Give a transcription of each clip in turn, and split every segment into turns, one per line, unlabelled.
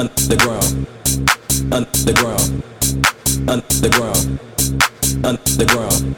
underground, underground, underground, underground.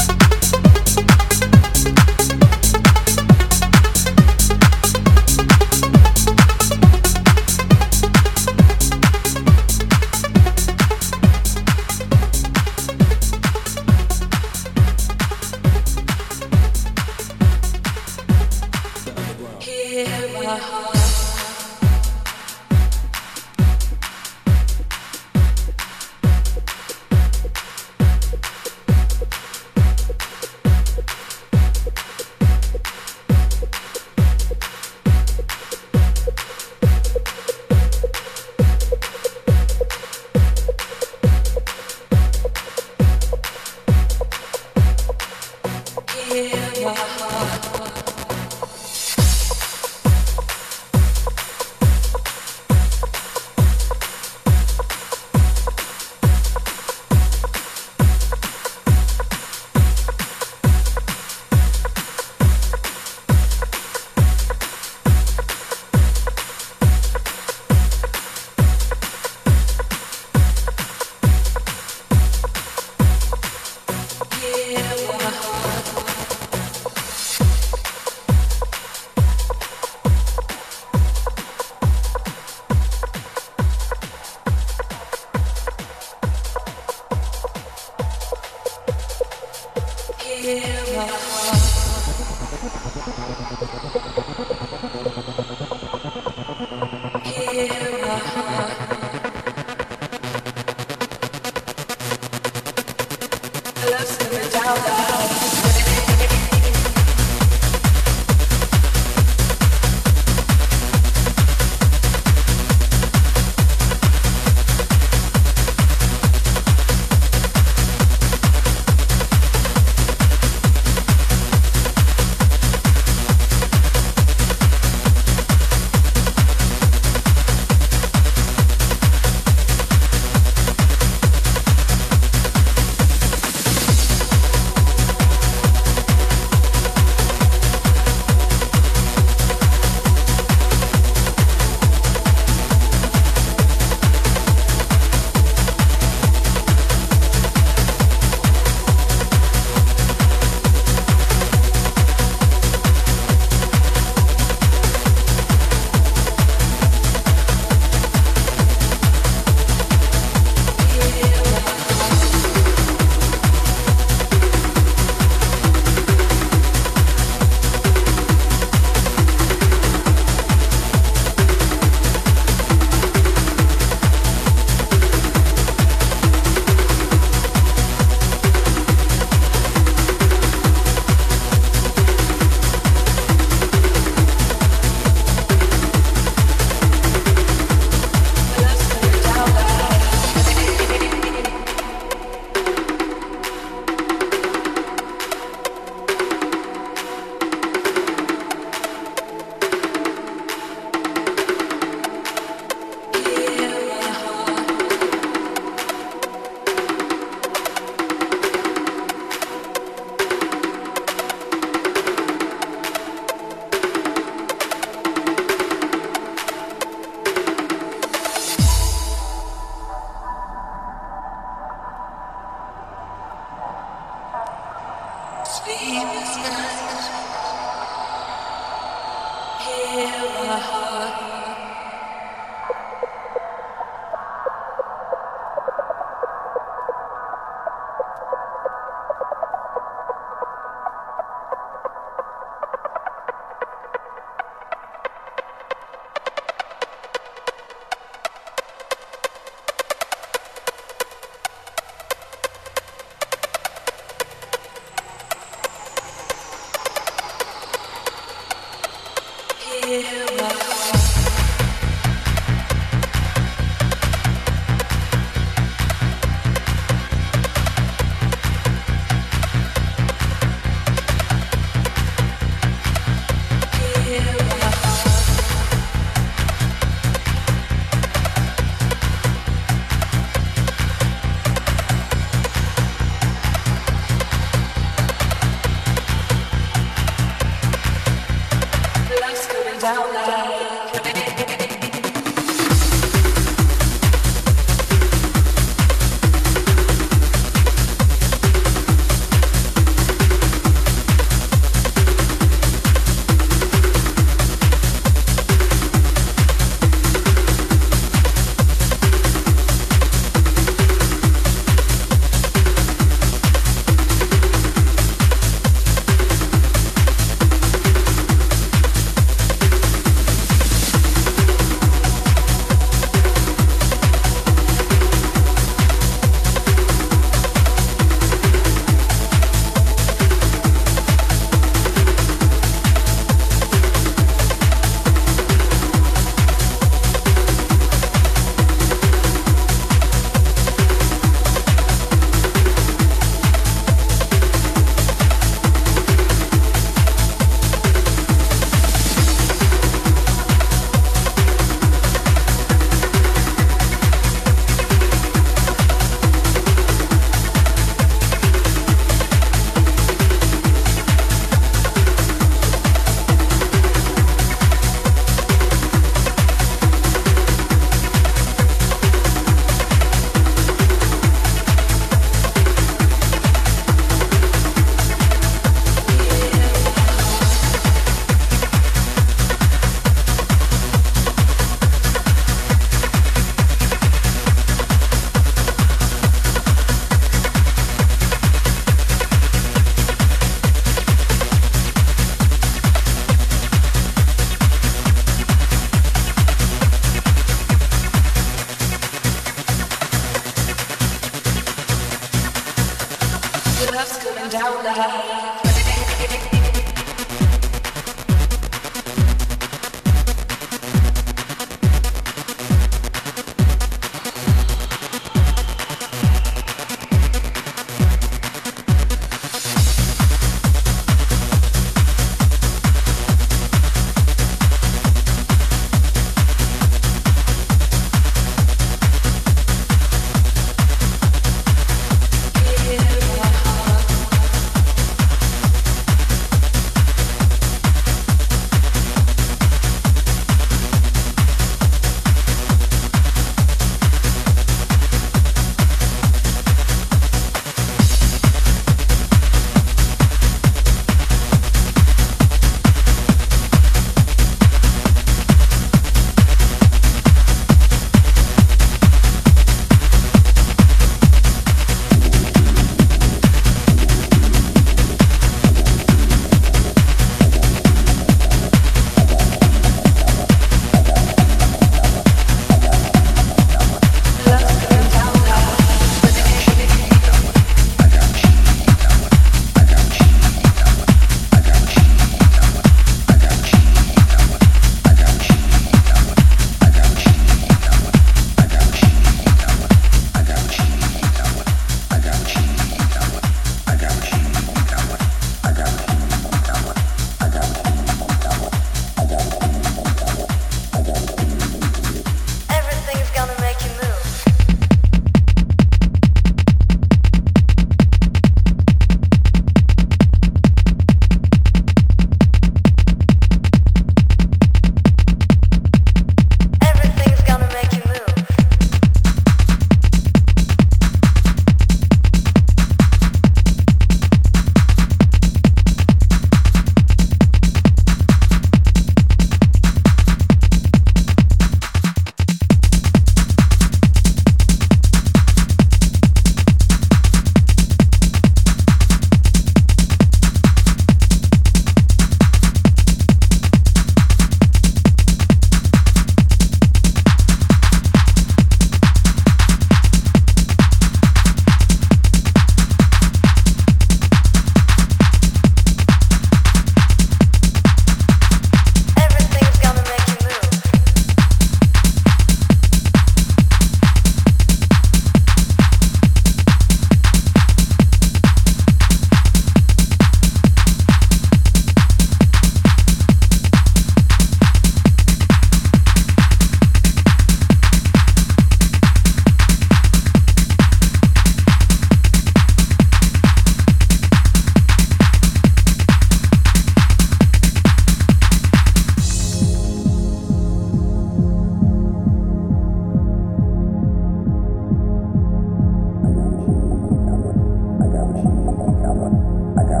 I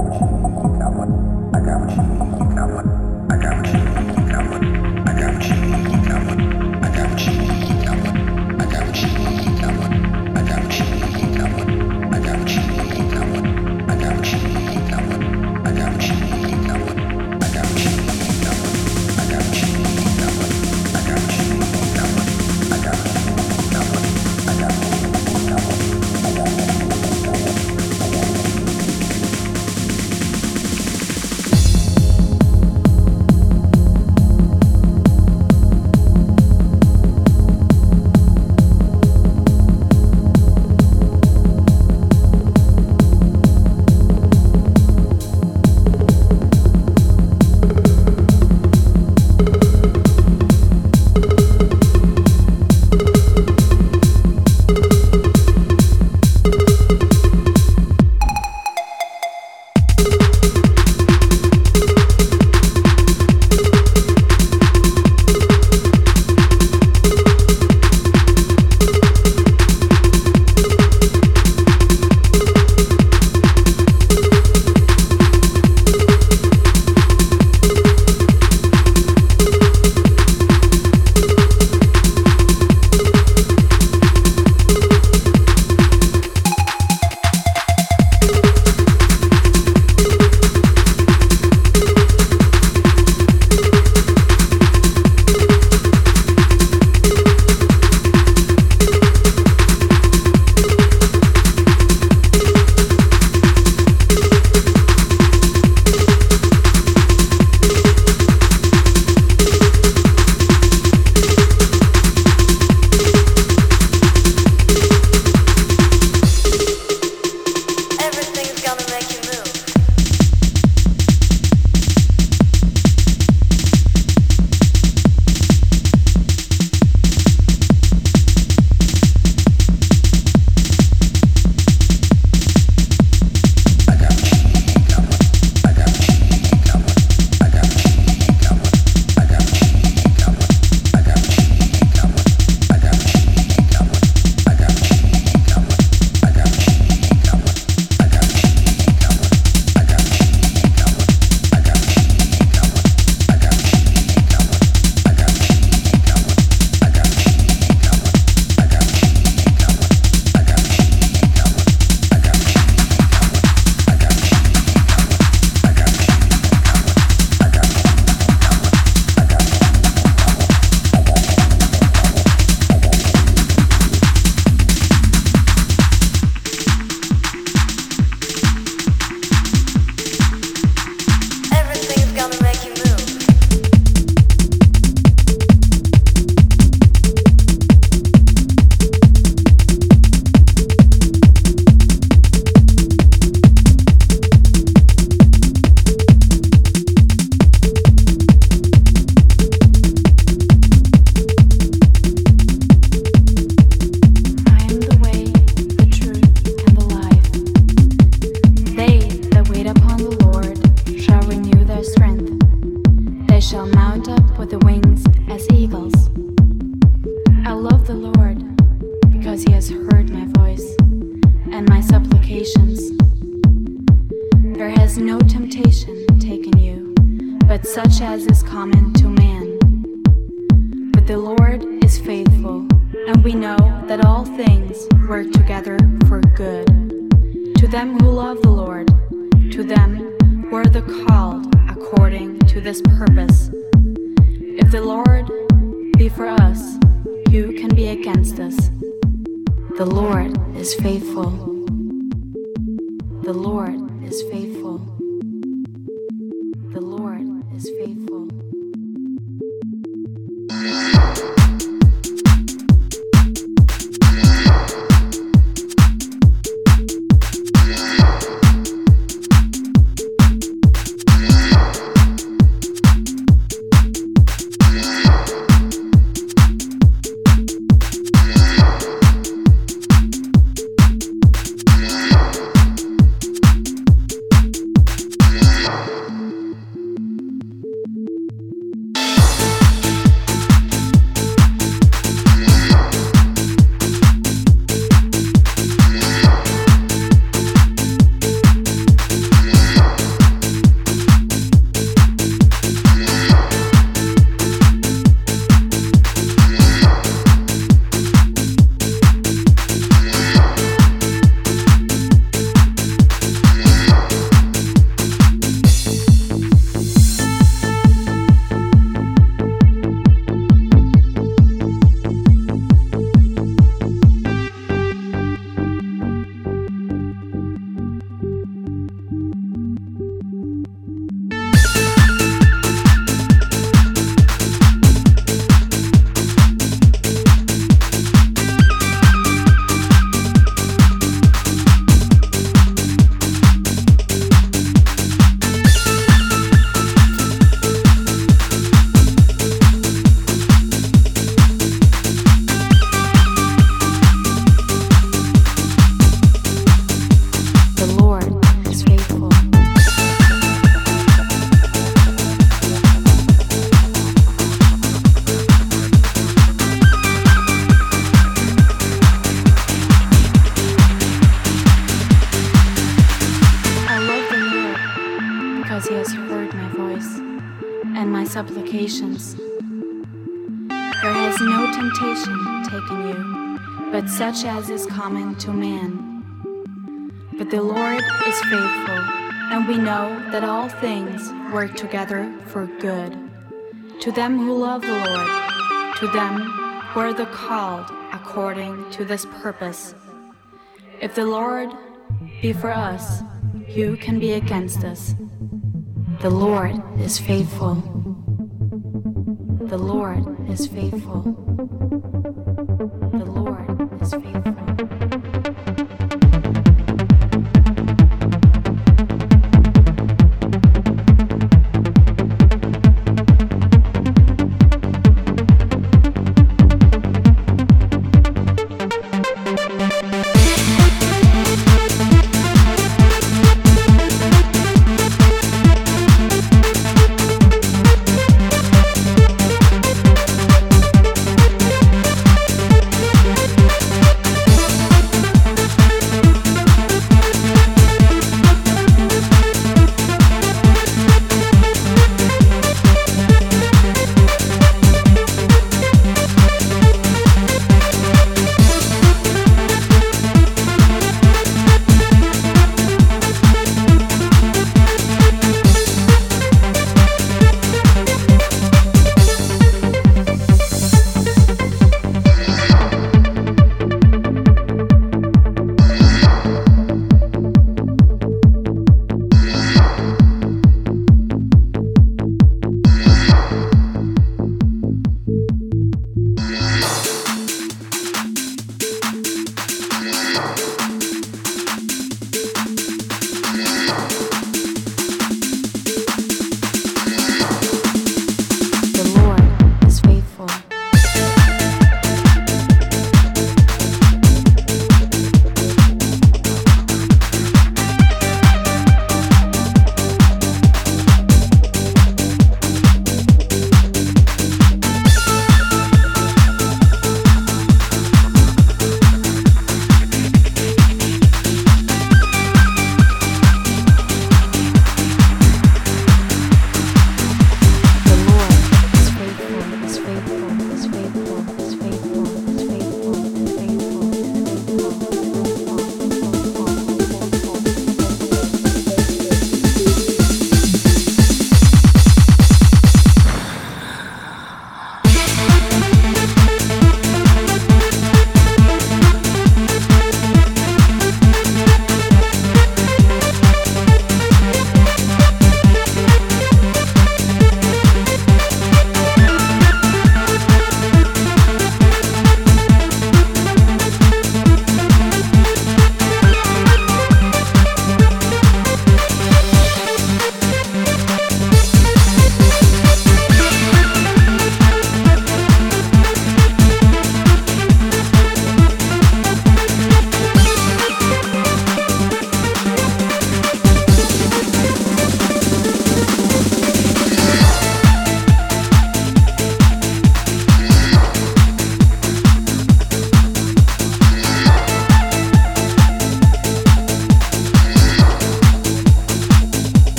got what you need. Such as is common to man. But the Lord is faithful, and we know that all things work together for good. To them who love the Lord, to them who are the called according to this purpose. If the Lord be for us, who can be against us? The Lord is faithful. The Lord is faithful.